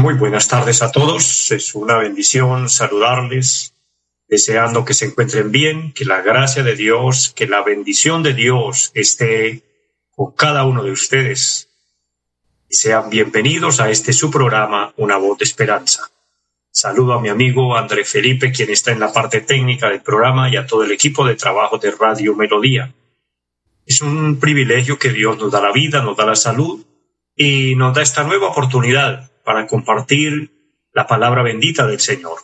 muy buenas tardes a todos. Es una bendición saludarles, deseando que se encuentren bien, que la gracia de Dios, que la bendición de Dios esté con cada uno de ustedes. Y sean bienvenidos a este su programa, Una voz de esperanza. Saludo a mi amigo André Felipe, quien está en la parte técnica del programa, y a todo el equipo de trabajo de Radio Melodía. Es un privilegio que Dios nos da la vida, nos da la salud y nos da esta nueva oportunidad para compartir la palabra bendita del Señor.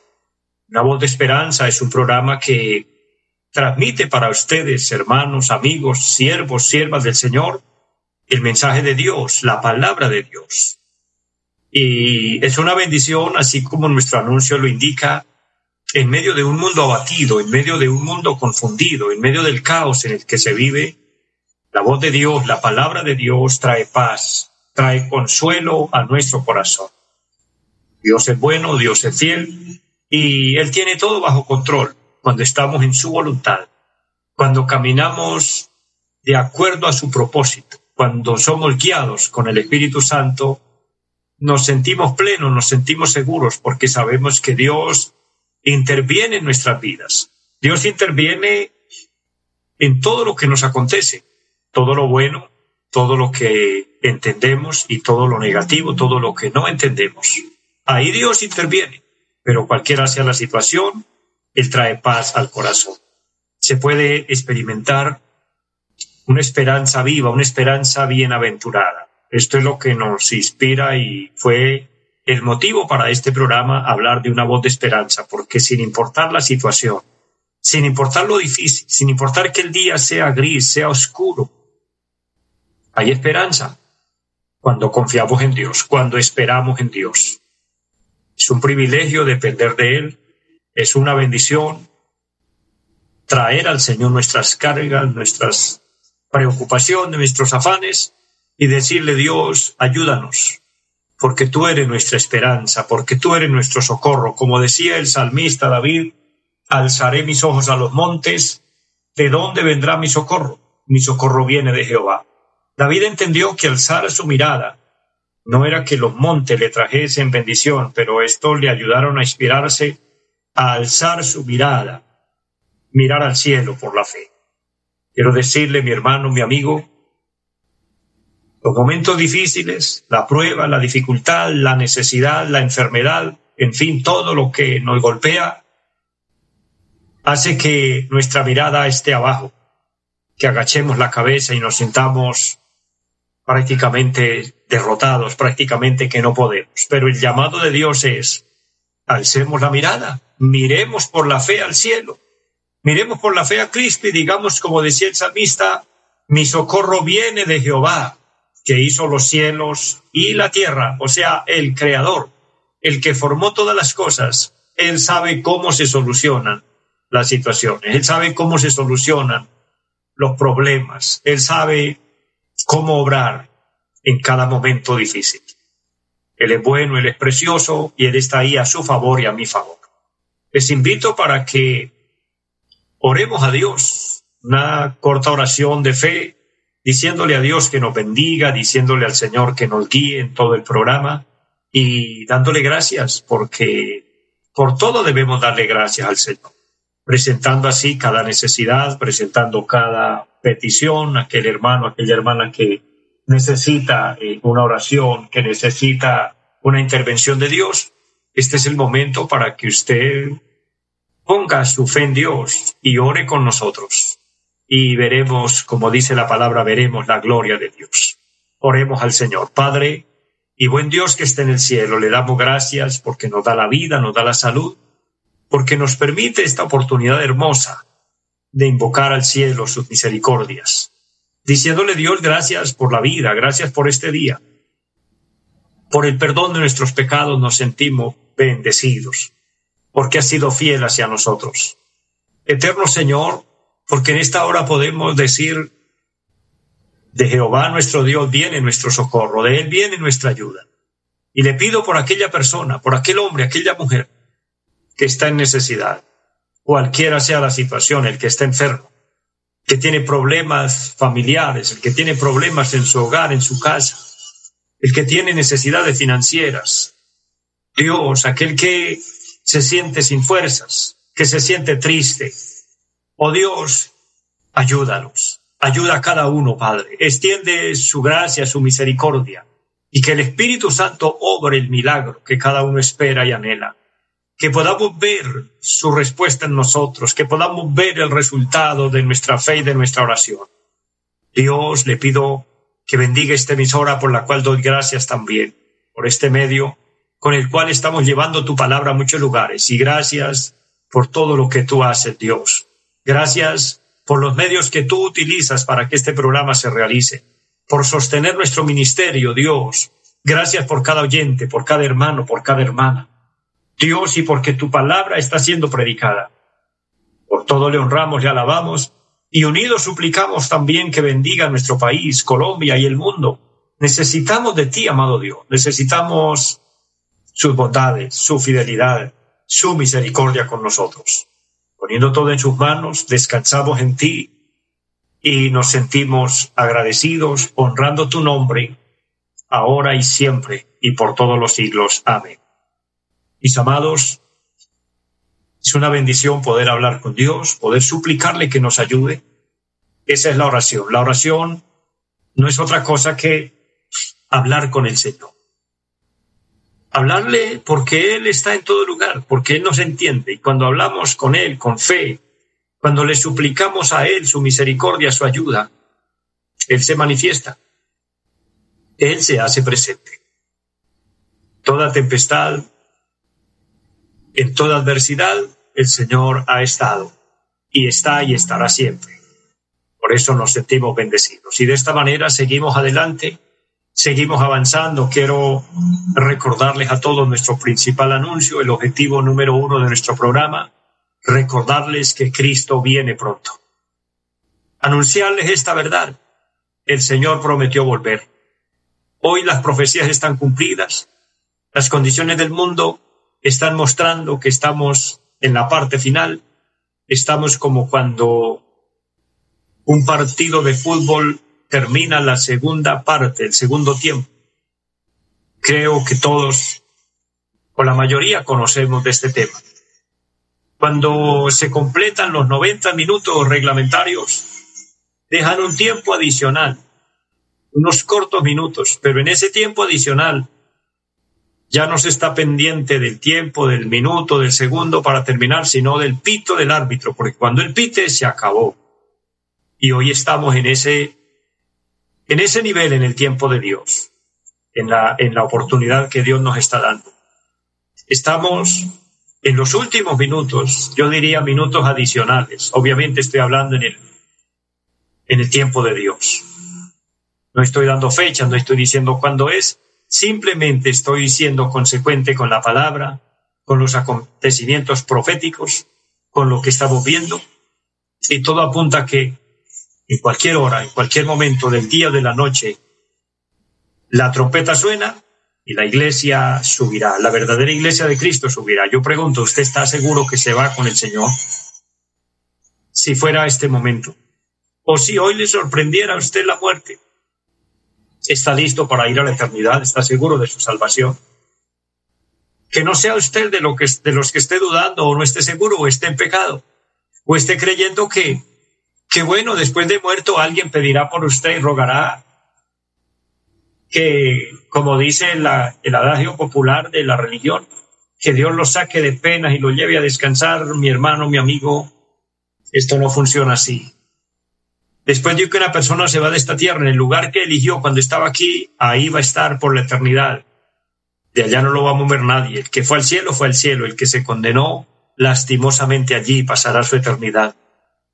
Una voz de esperanza es un programa que transmite para ustedes, hermanos, amigos, siervos, siervas del Señor, el mensaje de Dios, la palabra de Dios. Y es una bendición, así como nuestro anuncio lo indica, en medio de un mundo abatido, en medio de un mundo confundido, en medio del caos en el que se vive, la voz de Dios, la palabra de Dios trae paz, trae consuelo a nuestro corazón. Dios es bueno, Dios es fiel y Él tiene todo bajo control cuando estamos en su voluntad, cuando caminamos de acuerdo a su propósito, cuando somos guiados con el Espíritu Santo, nos sentimos plenos, nos sentimos seguros porque sabemos que Dios interviene en nuestras vidas. Dios interviene en todo lo que nos acontece, todo lo bueno, todo lo que entendemos y todo lo negativo, todo lo que no entendemos. Ahí Dios interviene, pero cualquiera sea la situación, Él trae paz al corazón. Se puede experimentar una esperanza viva, una esperanza bienaventurada. Esto es lo que nos inspira y fue el motivo para este programa hablar de una voz de esperanza, porque sin importar la situación, sin importar lo difícil, sin importar que el día sea gris, sea oscuro, hay esperanza cuando confiamos en Dios, cuando esperamos en Dios. Es un privilegio depender de Él, es una bendición traer al Señor nuestras cargas, nuestras preocupaciones, nuestros afanes y decirle Dios, ayúdanos, porque tú eres nuestra esperanza, porque tú eres nuestro socorro. Como decía el salmista David, alzaré mis ojos a los montes, ¿de dónde vendrá mi socorro? Mi socorro viene de Jehová. David entendió que alzar su mirada no era que los montes le trajesen bendición, pero esto le ayudaron a inspirarse a alzar su mirada, mirar al cielo por la fe. Quiero decirle, mi hermano, mi amigo, los momentos difíciles, la prueba, la dificultad, la necesidad, la enfermedad, en fin, todo lo que nos golpea, hace que nuestra mirada esté abajo, que agachemos la cabeza y nos sintamos prácticamente derrotados, prácticamente que no podemos. Pero el llamado de Dios es, alcemos la mirada, miremos por la fe al cielo, miremos por la fe a Cristo y digamos, como decía el salmista, mi socorro viene de Jehová, que hizo los cielos y la tierra, o sea, el creador, el que formó todas las cosas. Él sabe cómo se solucionan las situaciones, él sabe cómo se solucionan los problemas, él sabe cómo obrar en cada momento difícil. Él es bueno, Él es precioso y Él está ahí a su favor y a mi favor. Les invito para que oremos a Dios, una corta oración de fe, diciéndole a Dios que nos bendiga, diciéndole al Señor que nos guíe en todo el programa y dándole gracias porque por todo debemos darle gracias al Señor, presentando así cada necesidad, presentando cada petición, aquel hermano, aquella hermana que necesita eh, una oración, que necesita una intervención de Dios, este es el momento para que usted ponga su fe en Dios y ore con nosotros. Y veremos, como dice la palabra, veremos la gloria de Dios. Oremos al Señor. Padre y buen Dios que esté en el cielo, le damos gracias porque nos da la vida, nos da la salud, porque nos permite esta oportunidad hermosa de invocar al cielo sus misericordias, diciéndole Dios gracias por la vida, gracias por este día, Por el perdón de nuestros pecados nos sentimos bendecidos, porque has sido fiel hacia nosotros. Eterno Señor, porque en esta hora podemos decir, de Jehová nuestro Dios viene nuestro socorro, de Él viene nuestra ayuda. Y le pido por aquella persona, por aquel hombre, aquella mujer que está en necesidad, cualquiera sea la situación, el que está enfermo, que tiene problemas familiares, el que tiene problemas en su hogar, en su casa, el que tiene necesidades financieras. Dios, aquel que se siente sin fuerzas, que se siente triste. Oh Dios, ayúdalos. Ayuda a cada uno, Padre. Extiende su gracia, su misericordia y que el Espíritu Santo obre el milagro que cada uno espera y anhela. Que podamos ver su respuesta en nosotros, que podamos ver el resultado de nuestra fe y de nuestra oración. Dios, le pido que bendiga esta emisora por la cual doy gracias también, por este medio con el cual estamos llevando tu palabra a muchos lugares. Y gracias por todo lo que tú haces, Dios. Gracias por los medios que tú utilizas para que este programa se realice por sostener nuestro ministerio, Dios. Gracias por cada oyente, por cada hermano, por cada hermana. Dios, y porque tu palabra está siendo predicada. Por todo le honramos, le alabamos, y unidos suplicamos también que bendiga nuestro país, Colombia y el mundo. Necesitamos de ti, amado Dios. Necesitamos sus bondades, su fidelidad, su misericordia con nosotros. Poniendo todo en sus manos, descansamos en ti y nos sentimos agradecidos honrando tu nombre ahora y siempre y por todos los siglos. Amén. Mis amados, es una bendición poder hablar con Dios, poder suplicarle que nos ayude. Esa es la oración. La oración no es otra cosa que hablar con el Señor. Hablarle porque Él está en todo lugar, porque Él nos entiende. Y cuando hablamos con Él, con fe, cuando le suplicamos a Él su misericordia, su ayuda, Él se manifiesta. Él se hace presente. Toda tempestad, en toda adversidad, el Señor ha estado y está y estará siempre. Por eso nos sentimos bendecidos. Y de esta manera seguimos adelante, seguimos avanzando. Quiero recordarles a todos nuestro principal anuncio, el objetivo número uno de nuestro programa, recordarles que Cristo viene pronto. Anunciarles esta verdad. El Señor prometió volver. Hoy las profecías están cumplidas. Las condiciones del mundo están mostrando que estamos en la parte final. Estamos como cuando un partido de fútbol termina la segunda parte, el segundo tiempo. Creo que todos, o la mayoría, conocemos de este tema cuando se completan los 90 minutos reglamentarios, dejan un tiempo adicional, unos cortos minutos, pero en ese tiempo adicional ya no se está pendiente del tiempo, del minuto, del segundo para terminar, sino del pito del árbitro, porque cuando el pite se acabó. Y hoy estamos en ese, en ese nivel en el tiempo de Dios, en la, en la oportunidad que Dios nos está dando. Estamos en los últimos minutos, yo diría minutos adicionales, obviamente estoy hablando en el, en el tiempo de Dios. No estoy dando fechas, no estoy diciendo cuándo es, simplemente estoy siendo consecuente con la palabra, con los acontecimientos proféticos, con lo que estamos viendo, y todo apunta a que en cualquier hora, en cualquier momento del día o de la noche, la trompeta suena y la iglesia subirá, la verdadera iglesia de Cristo subirá. Yo pregunto, ¿usted está seguro que se va con el Señor? Si fuera este momento. O si hoy le sorprendiera a usted la muerte. ¿Está listo para ir a la eternidad? ¿Está seguro de su salvación? Que no sea usted de, lo que, los que esté dudando o no esté seguro o esté en pecado o esté creyendo que bueno, después de muerto alguien pedirá por usted y rogará que, como dice el adagio popular de la religión, que Dios lo saque de penas y lo lleve a descansar, mi hermano, mi amigo, esto no funciona así. Después de que una persona se va de esta tierra, en el lugar que eligió cuando estaba aquí, ahí va a estar por la eternidad. De allá no lo va a mover nadie. El que fue al cielo fue al cielo. El que se condenó lastimosamente allí pasará su eternidad.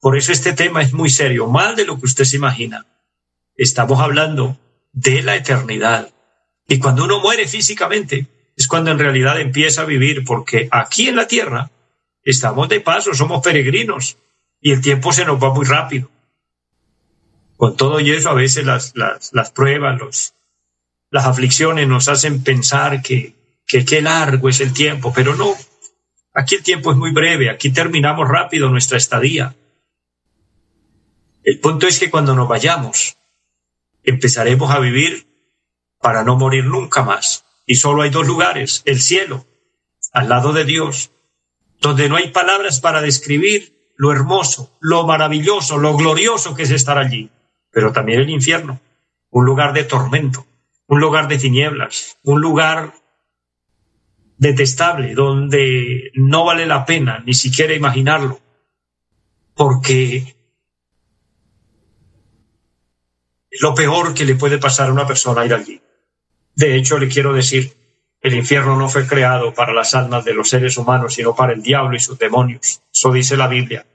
Por eso este tema es muy serio, más de lo que usted se imagina. Estamos hablando de la eternidad. Y cuando uno muere físicamente, es cuando en realidad empieza a vivir, porque aquí en la tierra estamos de paso, somos peregrinos, y el tiempo se nos va muy rápido. Con todo y eso, a veces las, las, pruebas, los, las aflicciones nos hacen pensar que, que qué largo es el tiempo, pero no, aquí el tiempo es muy breve, aquí terminamos rápido nuestra estadía. El punto es que cuando nos vayamos, empezaremos a vivir para no morir nunca más. Y solo hay dos lugares, el cielo, al lado de Dios, donde no hay palabras para describir lo hermoso, lo maravilloso, lo glorioso que es estar allí, pero también el infierno, un lugar de tormento, un lugar de tinieblas, un lugar detestable, donde no vale la pena ni siquiera imaginarlo, porque lo peor que le puede pasar a una persona ir allí. De hecho, le quiero decir, el infierno no fue creado para las almas de los seres humanos, sino para el diablo y sus demonios. Eso dice la Biblia.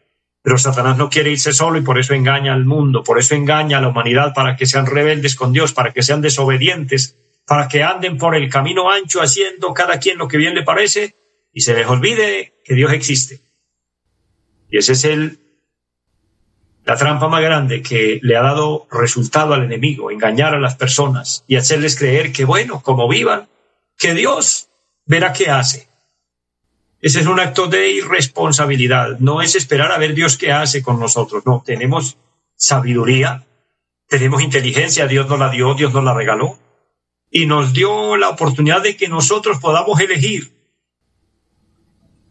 Pero Satanás no quiere irse solo y por eso engaña al mundo, por eso engaña a la humanidad para que sean rebeldes con Dios, para que sean desobedientes, para que anden por el camino ancho haciendo cada quien lo que bien le parece y se les olvide que Dios existe. Y ese es el la trampa más grande que le ha dado resultado al enemigo, engañar a las personas y hacerles creer que, bueno, como vivan, que Dios verá qué hace. Ese es un acto de irresponsabilidad. No es esperar a ver Dios qué hace con nosotros. No, tenemos sabiduría, tenemos inteligencia, Dios nos la dio, Dios nos la regaló y nos dio la oportunidad de que nosotros podamos elegir.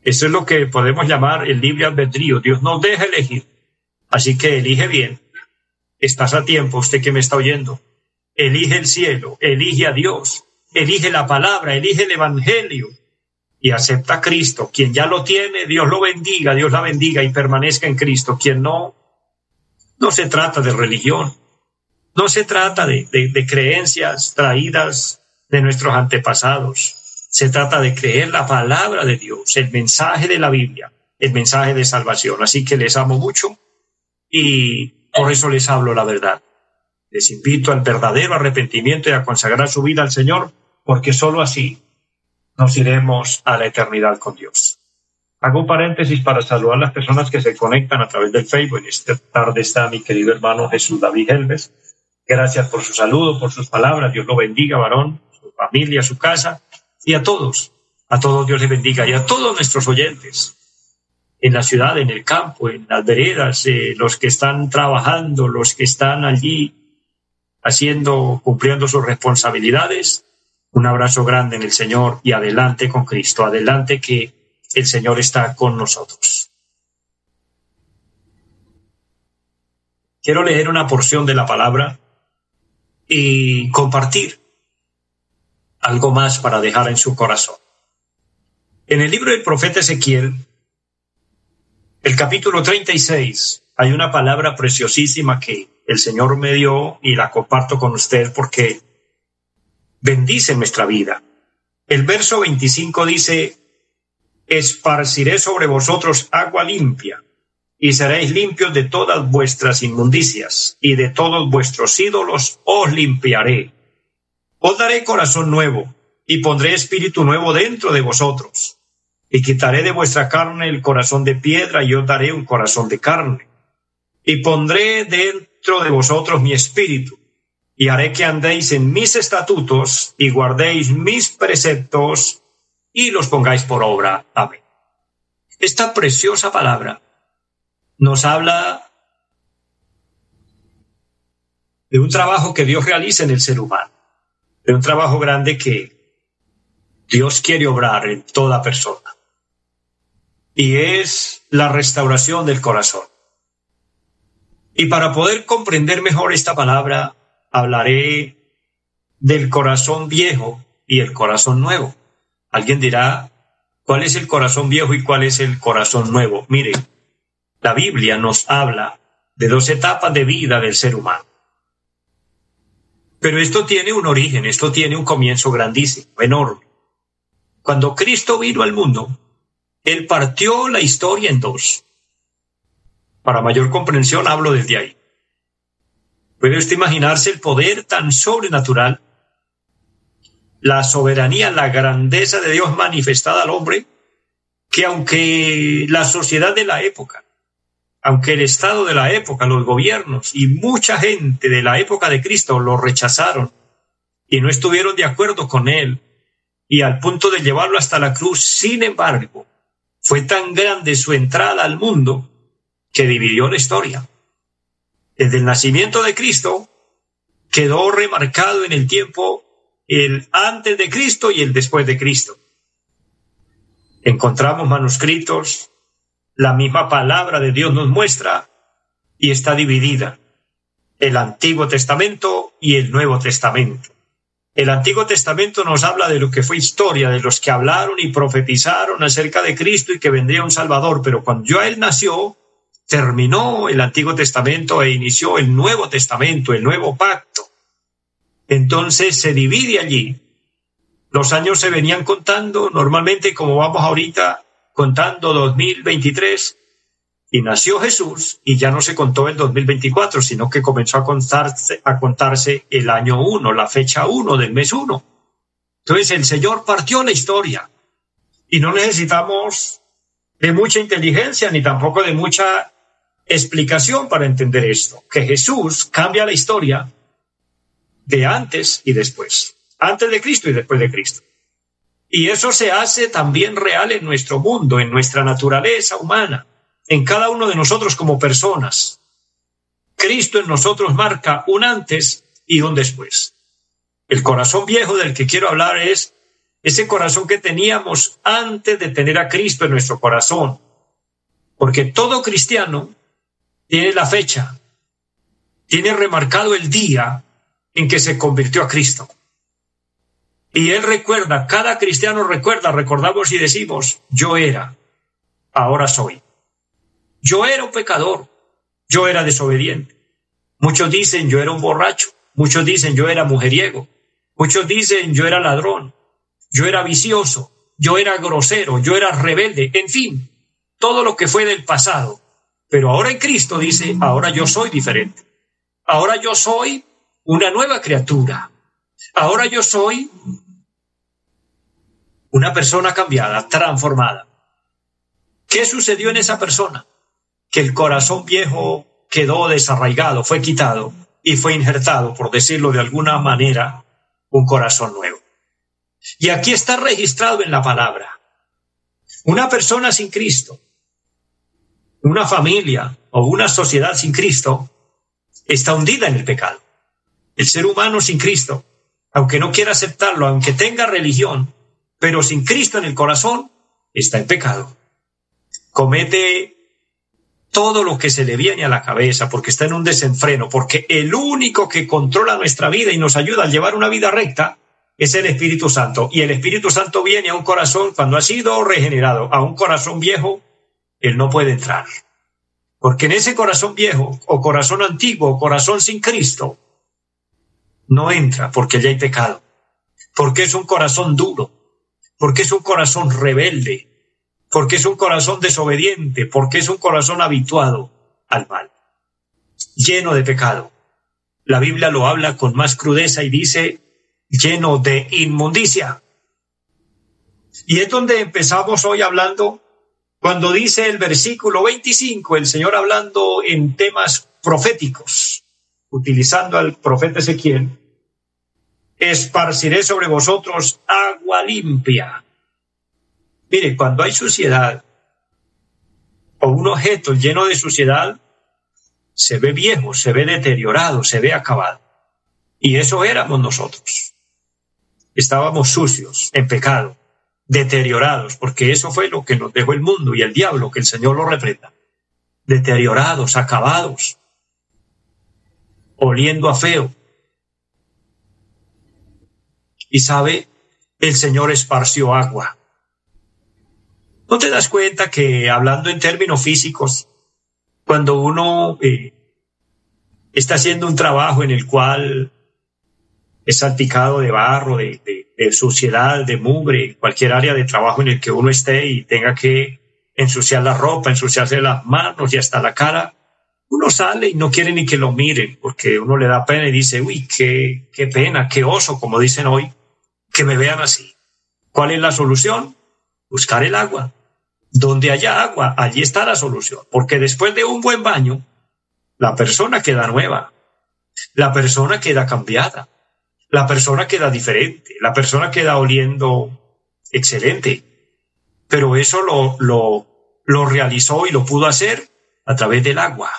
Eso es lo que podemos llamar el libre albedrío. Dios nos deja elegir. Así que elige bien. Estás a tiempo, usted que me está oyendo. Elige el cielo, elige a Dios, elige la palabra, elige el Evangelio y acepta a Cristo. Quien ya lo tiene, Dios lo bendiga, Dios la bendiga y permanezca en Cristo. Quien no, no se trata de religión, no se trata de, de creencias traídas de nuestros antepasados. Se trata de creer la palabra de Dios, el mensaje de la Biblia, el mensaje de salvación. Así que les amo mucho y por eso les hablo la verdad. Les invito al verdadero arrepentimiento y a consagrar su vida al Señor, porque sólo así nos iremos a la eternidad con Dios. Hago un paréntesis para saludar a las personas que se conectan a través del Facebook. Esta tarde está mi querido hermano Jesús David Helves. Gracias por su saludo, por sus palabras. Dios lo bendiga, varón, su familia, su casa y a todos. A todos Dios les bendiga y a todos nuestros oyentes en la ciudad, en el campo, en las veredas, eh, los que están trabajando, los que están allí haciendo, cumpliendo sus responsabilidades. Un abrazo grande en el Señor y adelante con Cristo, adelante que el Señor está con nosotros. Quiero leer una porción de la palabra y compartir algo más para dejar en su corazón. En el libro del profeta Ezequiel, el capítulo 36, hay una palabra preciosísima que el Señor me dio y la comparto con usted porque bendice nuestra vida. El verso 25 dice, esparciré sobre vosotros agua limpia y seréis limpios de todas vuestras inmundicias y de todos vuestros ídolos os limpiaré. Os daré corazón nuevo y pondré espíritu nuevo dentro de vosotros y quitaré de vuestra carne el corazón de piedra y os daré un corazón de carne. Y pondré dentro de vosotros mi espíritu y haré que andéis en mis estatutos y guardéis mis preceptos y los pongáis por obra. Amén. Esta preciosa palabra nos habla de un trabajo que Dios realiza en el ser humano, de un trabajo grande que Dios quiere obrar en toda persona y es la restauración del corazón. Y para poder comprender mejor esta palabra, hablaré del corazón viejo y el corazón nuevo. Alguien dirá, ¿cuál es el corazón viejo y cuál es el corazón nuevo? Mire, la Biblia nos habla de dos etapas de vida del ser humano. Pero esto tiene un origen, esto tiene un comienzo grandísimo, enorme. Cuando Cristo vino al mundo, él partió la historia en dos. Para mayor comprensión hablo desde ahí. ¿Puede usted imaginarse el poder tan sobrenatural la soberanía, la grandeza de Dios manifestada al hombre, que aunque la sociedad de la época, aunque el Estado de la época, los gobiernos y mucha gente de la época de Cristo lo rechazaron y no estuvieron de acuerdo con él, y al punto de llevarlo hasta la cruz, sin embargo, fue tan grande su entrada al mundo que dividió la historia. Desde el nacimiento de Cristo quedó remarcado en el tiempo el antes de Cristo y el después de Cristo. Encontramos manuscritos, la misma palabra de Dios nos muestra y está dividida. El Antiguo Testamento y el Nuevo Testamento. El Antiguo Testamento nos habla de lo que fue historia, de los que hablaron y profetizaron acerca de Cristo y que vendría un Salvador, pero cuando ya Él nació, terminó el Antiguo Testamento e inició el Nuevo Testamento, el Nuevo Pacto. Entonces se divide allí. Los años se venían contando, normalmente como vamos ahorita contando 2023, y nació Jesús y ya no se contó el 2024, sino que comenzó a contarse, a contarse el año 1, la fecha 1 del mes 1. Entonces el Señor partió la historia y no necesitamos de mucha inteligencia ni tampoco de mucha explicación para entender esto, que Jesús cambia la historia de antes y después, antes de Cristo y después de Cristo. Y eso se hace también real en nuestro mundo, en nuestra naturaleza humana, en cada uno de nosotros como personas. Cristo en nosotros marca un antes y un después. El corazón viejo del que quiero hablar es ese corazón que teníamos antes de tener a Cristo en nuestro corazón. Porque todo cristiano tiene la fecha, tiene remarcado el día en que se convirtió a Cristo. Y él recuerda, cada cristiano recuerda, recordamos y decimos, yo era, ahora soy. Yo era un pecador, yo era desobediente. Muchos dicen, yo era un borracho, muchos dicen, yo era mujeriego, muchos dicen, yo era ladrón, yo era vicioso, yo era grosero, yo era rebelde, en fin, todo lo que fue del pasado. Pero ahora en Cristo dice, ahora yo soy diferente. Ahora yo soy una nueva criatura. Ahora yo soy una persona cambiada, transformada. ¿Qué sucedió en esa persona? Que el corazón viejo quedó desarraigado, fue quitado y fue injertado, por decirlo de alguna manera, un corazón nuevo. Y aquí está registrado en la palabra. Una persona sin Cristo, una familia o una sociedad sin Cristo, está hundida en el pecado. El ser humano sin Cristo, aunque no quiera aceptarlo, aunque tenga religión, pero sin Cristo en el corazón, está en pecado. Comete todo lo que se le viene a la cabeza porque está en un desenfreno, porque el único que controla nuestra vida y nos ayuda a llevar una vida recta es el Espíritu Santo. Y el Espíritu Santo viene a un corazón cuando ha sido regenerado, a un corazón viejo, él no puede entrar. Porque en ese corazón viejo o corazón antiguo corazón sin Cristo, no entra porque ya hay pecado, porque es un corazón duro, porque es un corazón rebelde, porque es un corazón desobediente, porque es un corazón habituado al mal, lleno de pecado. La Biblia lo habla con más crudeza y dice lleno de inmundicia. Y es donde empezamos hoy hablando, cuando dice el versículo 25, el Señor hablando en temas proféticos utilizando al profeta Ezequiel, esparciré sobre vosotros agua limpia. Mire, cuando hay suciedad o un objeto lleno de suciedad, se ve viejo, se ve deteriorado, se ve acabado. Y eso éramos nosotros. Estábamos sucios, en pecado, deteriorados, porque eso fue lo que nos dejó el mundo y el diablo, que el Señor lo reprenda. Deteriorados, acabados, oliendo a feo. Y sabe, el Señor esparció agua. ¿No te das cuenta que hablando en términos físicos, cuando uno eh, está haciendo un trabajo en el cual es salpicado de barro, de, de, suciedad, de mugre, cualquier área de trabajo en el que uno esté y tenga que ensuciar la ropa, ensuciarse las manos y hasta la cara, uno sale y no quiere ni que lo miren, porque uno le da pena y dice, uy, qué, qué pena, qué oso, como dicen hoy, que me vean así. ¿Cuál es la solución? Buscar el agua. Donde haya agua, allí está la solución. Porque después de un buen baño, la persona queda nueva, la persona queda cambiada, la persona queda diferente, la persona queda oliendo excelente. Pero eso lo, lo, lo realizó y lo pudo hacer a través del agua.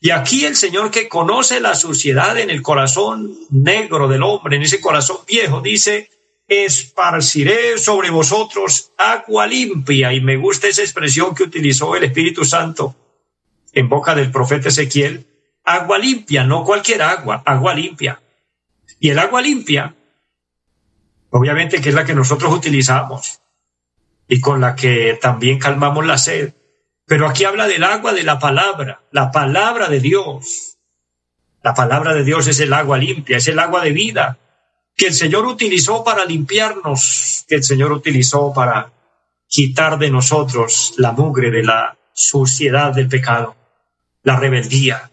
Y aquí el Señor que conoce la suciedad en el corazón negro del hombre, en ese corazón viejo, dice, esparciré sobre vosotros agua limpia. Y me gusta esa expresión que utilizó el Espíritu Santo en boca del profeta Ezequiel, agua limpia, no cualquier agua, agua limpia. Y el agua limpia, obviamente que es la que nosotros utilizamos y con la que también calmamos la sed. Pero aquí habla del agua de la palabra, la palabra de Dios. La palabra de Dios es el agua limpia, es el agua de vida que el Señor utilizó para limpiarnos, que el Señor utilizó para quitar de nosotros la mugre de la suciedad del pecado, la rebeldía,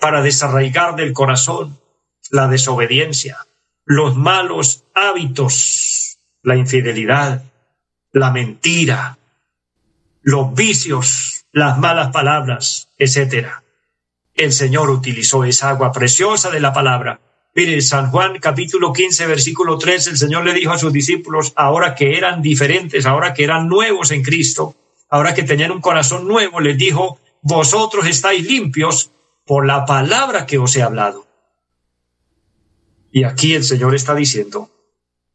para desarraigar del corazón la desobediencia, los malos hábitos, la infidelidad, la mentira, los vicios, las malas palabras, etcétera. El Señor utilizó esa agua preciosa de la palabra. Mire, San Juan capítulo 15, versículo 3, el Señor le dijo a sus discípulos, ahora que eran diferentes, ahora que eran nuevos en Cristo, ahora que tenían un corazón nuevo, les dijo, vosotros estáis limpios por la palabra que os he hablado. Y aquí el Señor está diciendo,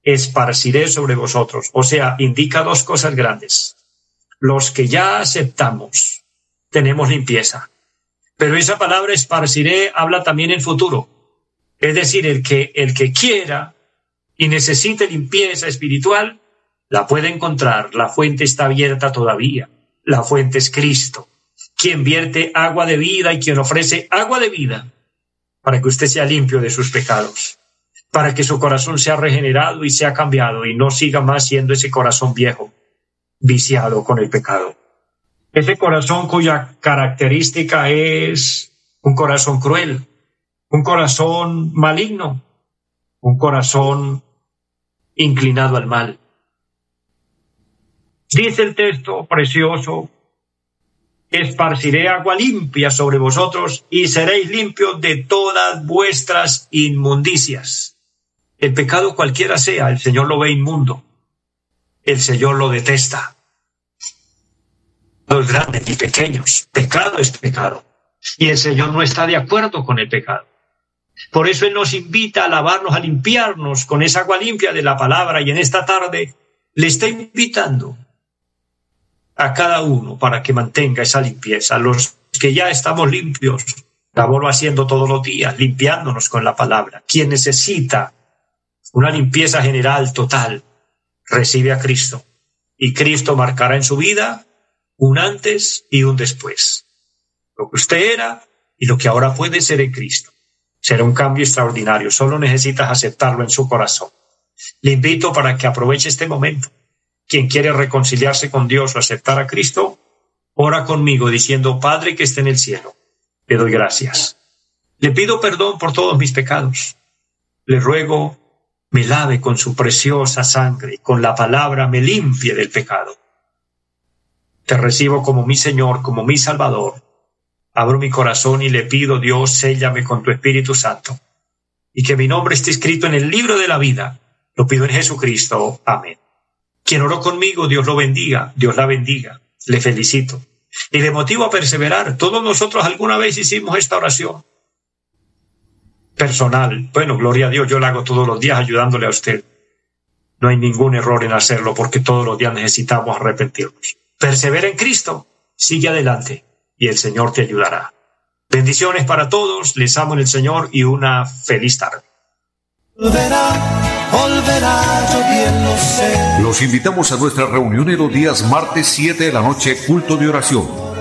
esparciré sobre vosotros. O sea, indica dos cosas grandes. Los que ya aceptamos, tenemos limpieza. Pero esa palabra esparciré habla también en futuro. Es decir, el que, el que quiera y necesite limpieza espiritual, la puede encontrar. La fuente está abierta todavía. La fuente es Cristo, quien vierte agua de vida y quien ofrece agua de vida para que usted sea limpio de sus pecados para que su corazón sea regenerado y sea cambiado y no siga más siendo ese corazón viejo, viciado con el pecado. Ese corazón cuya característica es un corazón cruel, un corazón maligno, un corazón inclinado al mal. Dice el texto precioso, esparciré agua limpia sobre vosotros y seréis limpios de todas vuestras inmundicias. El pecado cualquiera sea, el Señor lo ve inmundo. El Señor lo detesta. Los grandes y pequeños. Pecado es pecado. Y el Señor no está de acuerdo con el pecado. Por eso Él nos invita a lavarnos, a limpiarnos con esa agua limpia de la palabra. Y en esta tarde le está invitando a cada uno para que mantenga esa limpieza. Los que ya estamos limpios, la vuelvo haciendo todos los días, limpiándonos con la palabra. Quien necesita una limpieza general total, recibe a Cristo. Y Cristo marcará en su vida un antes y un después. Lo que usted era y lo que ahora puede ser en Cristo. Será un cambio extraordinario. Solo necesitas aceptarlo en su corazón. Le invito para que aproveche este momento. Quien quiere reconciliarse con Dios o aceptar a Cristo, ora conmigo diciendo, Padre que esté en el cielo, le doy gracias. Le pido perdón por todos mis pecados. Le ruego me lave con su preciosa sangre, con la palabra me limpie del pecado. Te recibo como mi Señor, como mi Salvador. Abro mi corazón y le pido, Dios, séllame con tu Espíritu Santo. Y que mi nombre esté escrito en el libro de la vida. Lo pido en Jesucristo. Amén. Quien oró conmigo, Dios lo bendiga, Dios la bendiga. Le felicito. Y le motivo a perseverar. Todos nosotros alguna vez hicimos esta oración personal. Bueno, gloria a Dios, yo lo hago todos los días ayudándole a usted. No hay ningún error en hacerlo porque todos los días necesitamos arrepentirnos. Persevera en Cristo, sigue adelante y el Señor te ayudará. Bendiciones para todos, les amo en el Señor y una feliz tarde. Los invitamos a nuestra reunión en los días martes 7 de la noche, culto de oración